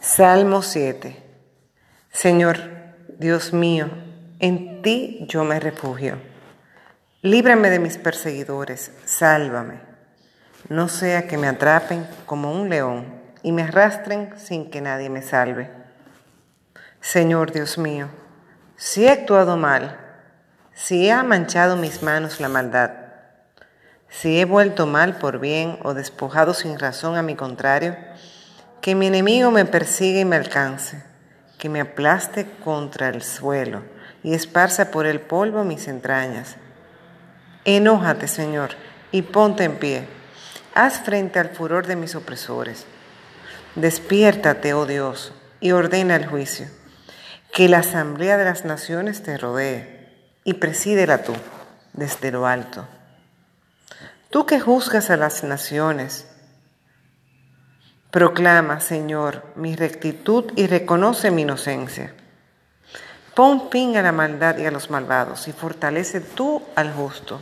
Salmo 7. Señor, Dios mío, en ti yo me refugio. Líbrame de mis perseguidores, sálvame. No sea que me atrapen como un león y me arrastren sin que nadie me salve. Señor Dios mío, si he actuado mal, si ha manchado mis manos la maldad, si he vuelto mal por bien o despojado sin razón a mi contrario, que mi enemigo me persiga y me alcance, que me aplaste contra el suelo y esparza por el polvo mis entrañas. Enójate, Señor, y ponte en pie. Haz frente al furor de mis opresores. Despiértate, oh Dios, y ordena el juicio. Que la asamblea de las naciones te rodee y presídela tú desde lo alto. Tú que juzgas a las naciones, proclama, Señor, mi rectitud y reconoce mi inocencia. Pon fin a la maldad y a los malvados y fortalece tú al justo.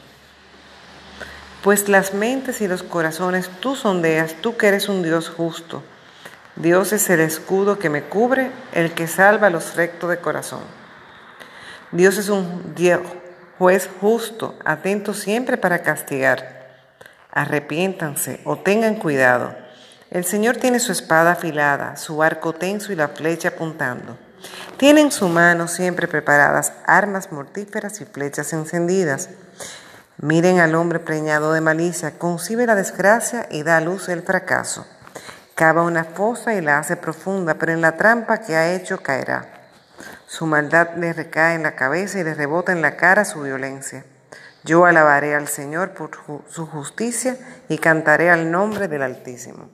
Pues las mentes y los corazones tú sondeas, tú que eres un Dios justo. Dios es el escudo que me cubre, el que salva a los rectos de corazón. Dios es un juez justo, atento siempre para castigar arrepiéntanse o tengan cuidado. El Señor tiene su espada afilada, su arco tenso y la flecha apuntando. Tiene en su mano siempre preparadas armas mortíferas y flechas encendidas. Miren al hombre preñado de malicia, concibe la desgracia y da a luz el fracaso. Cava una fosa y la hace profunda, pero en la trampa que ha hecho caerá. Su maldad le recae en la cabeza y le rebota en la cara su violencia. Yo alabaré al Señor por su justicia y cantaré al nombre del Altísimo.